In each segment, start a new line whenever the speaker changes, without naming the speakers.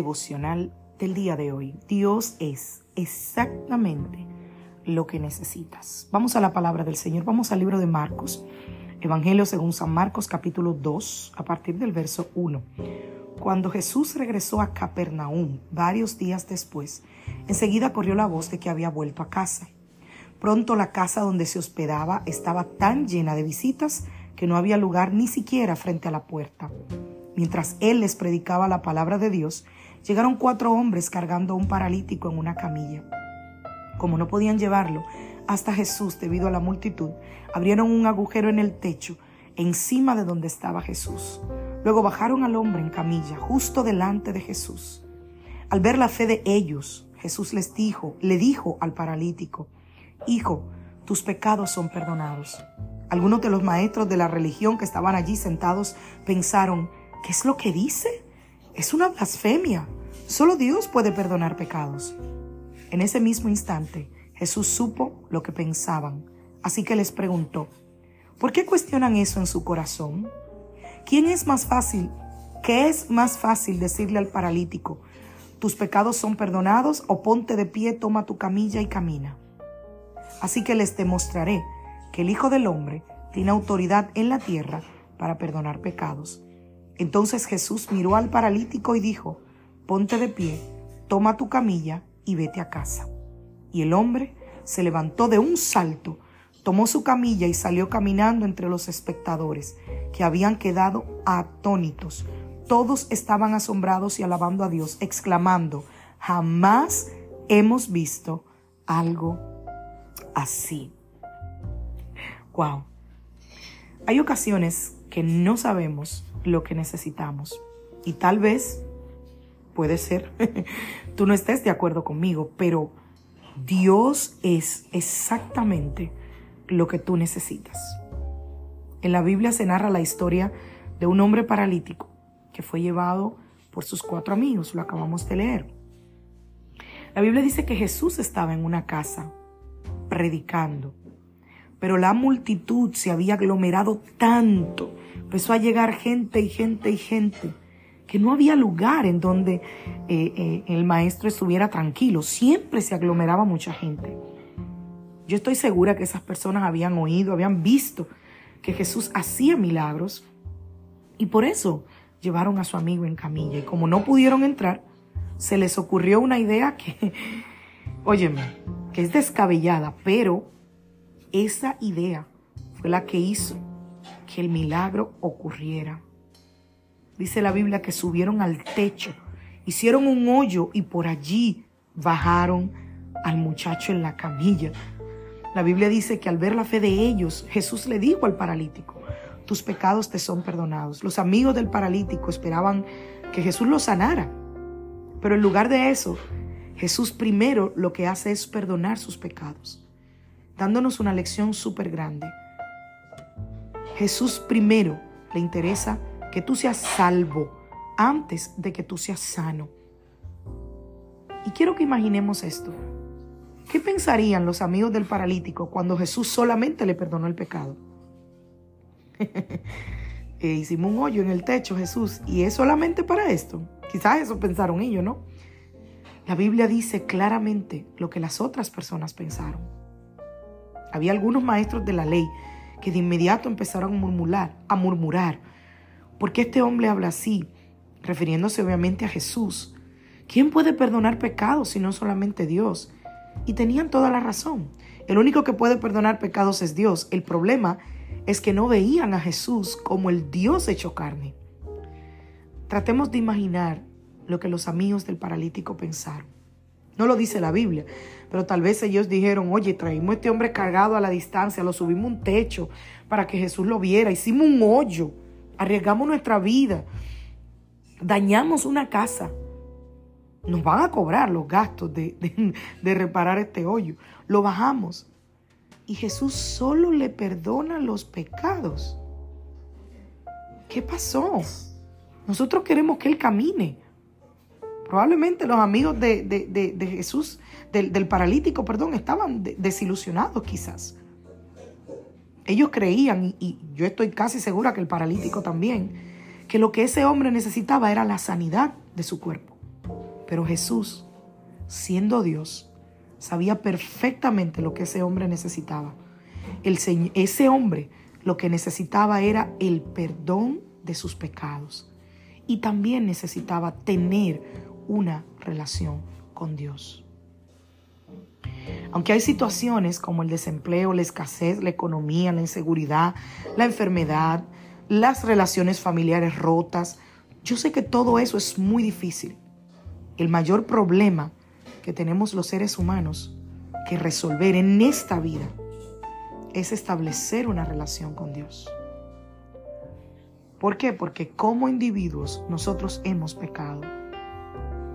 Devocional del día de hoy. Dios es exactamente lo que necesitas. Vamos a la palabra del Señor, vamos al libro de Marcos, Evangelio según San Marcos capítulo 2, a partir del verso 1. Cuando Jesús regresó a Capernaum varios días después, enseguida corrió la voz de que había vuelto a casa. Pronto la casa donde se hospedaba estaba tan llena de visitas que no había lugar ni siquiera frente a la puerta. Mientras él les predicaba la palabra de Dios, llegaron cuatro hombres cargando a un paralítico en una camilla. Como no podían llevarlo hasta Jesús debido a la multitud, abrieron un agujero en el techo encima de donde estaba Jesús. Luego bajaron al hombre en camilla justo delante de Jesús. Al ver la fe de ellos, Jesús les dijo, le dijo al paralítico, Hijo, tus pecados son perdonados. Algunos de los maestros de la religión que estaban allí sentados pensaron, ¿qué es lo que dice? Es una blasfemia. Solo Dios puede perdonar pecados. En ese mismo instante, Jesús supo lo que pensaban, así que les preguntó, ¿por qué cuestionan eso en su corazón? ¿Quién es más fácil? ¿Qué es más fácil decirle al paralítico, tus pecados son perdonados o ponte de pie, toma tu camilla y camina? Así que les demostraré que el Hijo del Hombre tiene autoridad en la tierra para perdonar pecados. Entonces Jesús miró al paralítico y dijo, ponte de pie, toma tu camilla y vete a casa. Y el hombre se levantó de un salto, tomó su camilla y salió caminando entre los espectadores, que habían quedado atónitos. Todos estaban asombrados y alabando a Dios, exclamando, jamás hemos visto algo así. Wow. Hay ocasiones que no sabemos lo que necesitamos. Y tal vez, puede ser, tú no estés de acuerdo conmigo, pero Dios es exactamente lo que tú necesitas. En la Biblia se narra la historia de un hombre paralítico que fue llevado por sus cuatro amigos, lo acabamos de leer. La Biblia dice que Jesús estaba en una casa predicando, pero la multitud se había aglomerado tanto empezó a llegar gente y gente y gente, que no había lugar en donde eh, eh, el maestro estuviera tranquilo, siempre se aglomeraba mucha gente. Yo estoy segura que esas personas habían oído, habían visto que Jesús hacía milagros y por eso llevaron a su amigo en camilla. Y como no pudieron entrar, se les ocurrió una idea que, óyeme, que es descabellada, pero esa idea fue la que hizo que el milagro ocurriera. Dice la Biblia que subieron al techo, hicieron un hoyo y por allí bajaron al muchacho en la camilla. La Biblia dice que al ver la fe de ellos, Jesús le dijo al paralítico, tus pecados te son perdonados. Los amigos del paralítico esperaban que Jesús lo sanara. Pero en lugar de eso, Jesús primero lo que hace es perdonar sus pecados, dándonos una lección súper grande. Jesús primero le interesa que tú seas salvo antes de que tú seas sano. Y quiero que imaginemos esto. ¿Qué pensarían los amigos del paralítico cuando Jesús solamente le perdonó el pecado? e hicimos un hoyo en el techo, Jesús, y es solamente para esto. Quizás eso pensaron ellos, ¿no? La Biblia dice claramente lo que las otras personas pensaron. Había algunos maestros de la ley que de inmediato empezaron a murmurar, a murmurar. ¿Por qué este hombre habla así? Refiriéndose obviamente a Jesús. ¿Quién puede perdonar pecados si no solamente Dios? Y tenían toda la razón. El único que puede perdonar pecados es Dios. El problema es que no veían a Jesús como el Dios hecho carne. Tratemos de imaginar lo que los amigos del paralítico pensaron. No lo dice la Biblia, pero tal vez ellos dijeron, oye, traímos a este hombre cargado a la distancia, lo subimos un techo para que Jesús lo viera, hicimos un hoyo, arriesgamos nuestra vida, dañamos una casa. Nos van a cobrar los gastos de, de reparar este hoyo. Lo bajamos. Y Jesús solo le perdona los pecados. ¿Qué pasó? Nosotros queremos que Él camine. Probablemente los amigos de, Jesús, del, paralítico, perdón, estaban desilusionados quizás. Ellos creían, y, yo estoy casi segura que el paralítico también, que lo que ese hombre necesitaba era la sanidad de su cuerpo. Pero Jesús, siendo Dios, sabía perfectamente lo que ese hombre necesitaba. El, ese hombre lo que necesitaba era el perdón de sus pecados y también necesitaba tener una relación con Dios. Aunque hay situaciones como el desempleo, la escasez, la economía, la inseguridad, la enfermedad, las relaciones familiares rotas, yo sé que todo eso es muy difícil. El mayor problema que tenemos los seres humanos que resolver en esta vida es establecer una relación con Dios. ¿Por qué? Porque como individuos nosotros hemos pecado.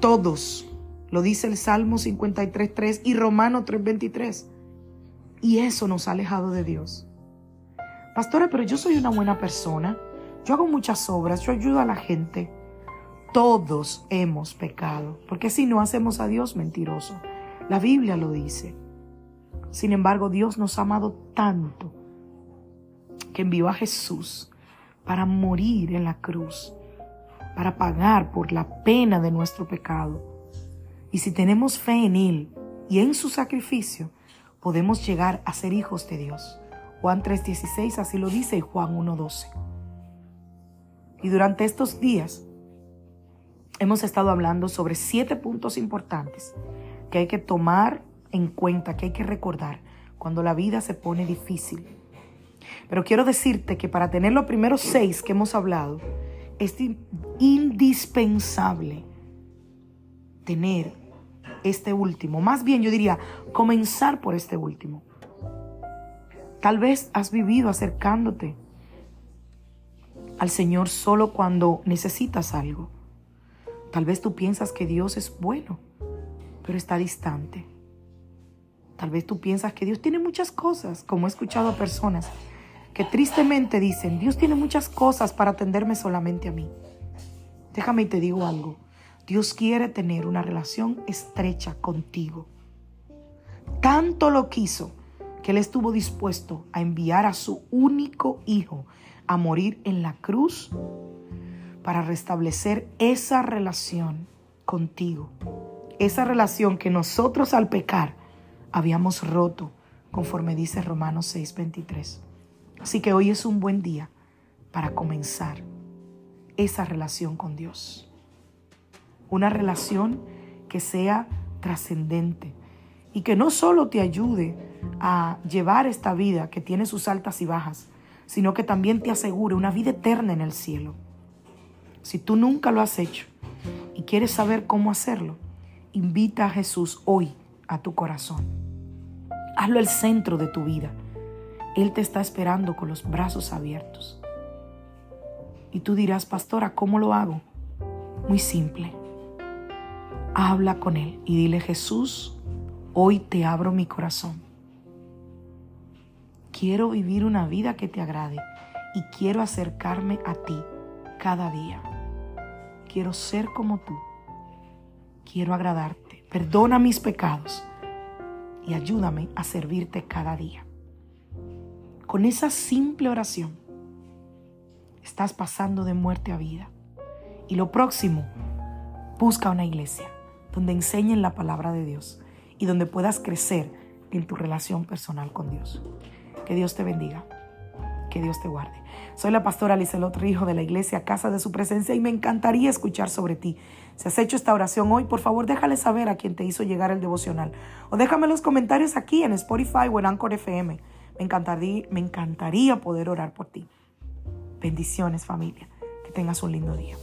Todos. Lo dice el Salmo 53.3 y Romano 3.23. Y eso nos ha alejado de Dios. Pastora, pero yo soy una buena persona. Yo hago muchas obras, yo ayudo a la gente. Todos hemos pecado, porque si no hacemos a Dios mentiroso. La Biblia lo dice. Sin embargo, Dios nos ha amado tanto que envió a Jesús para morir en la cruz, para pagar por la pena de nuestro pecado. Y si tenemos fe en Él y en su sacrificio, podemos llegar a ser hijos de Dios. Juan 3:16 así lo dice y Juan 1:12. Y durante estos días hemos estado hablando sobre siete puntos importantes que hay que tomar en cuenta, que hay que recordar cuando la vida se pone difícil pero quiero decirte que para tener los primeros seis que hemos hablado, es indispensable tener este último. Más bien yo diría, comenzar por este último. Tal vez has vivido acercándote al Señor solo cuando necesitas algo. Tal vez tú piensas que Dios es bueno, pero está distante. Tal vez tú piensas que Dios tiene muchas cosas, como he escuchado a personas que tristemente dicen, Dios tiene muchas cosas para atenderme solamente a mí. Déjame y te digo algo. Dios quiere tener una relación estrecha contigo. Tanto lo quiso que Él estuvo dispuesto a enviar a su único hijo a morir en la cruz para restablecer esa relación contigo. Esa relación que nosotros al pecar habíamos roto, conforme dice Romanos 6:23. Así que hoy es un buen día para comenzar esa relación con Dios. Una relación que sea trascendente y que no solo te ayude a llevar esta vida que tiene sus altas y bajas, sino que también te asegure una vida eterna en el cielo. Si tú nunca lo has hecho y quieres saber cómo hacerlo, invita a Jesús hoy a tu corazón. Hazlo el centro de tu vida él te está esperando con los brazos abiertos. Y tú dirás, pastora, ¿cómo lo hago? Muy simple. Habla con Él y dile, Jesús, hoy te abro mi corazón. Quiero vivir una vida que te agrade y quiero acercarme a ti cada día. Quiero ser como tú. Quiero agradarte. Perdona mis pecados y ayúdame a servirte cada día. Con esa simple oración estás pasando de muerte a vida. Y lo próximo, busca una iglesia donde enseñen la palabra de Dios y donde puedas crecer en tu relación personal con Dios. Que Dios te bendiga. Que Dios te guarde. Soy la pastora Lizelot Rijo de la iglesia Casa de Su Presencia y me encantaría escuchar sobre ti. Si has hecho esta oración hoy, por favor déjale saber a quien te hizo llegar el devocional. O déjame los comentarios aquí en Spotify o en Anchor FM. Me encantaría, poder orar por ti. Bendiciones familia. Que tengas un lindo día.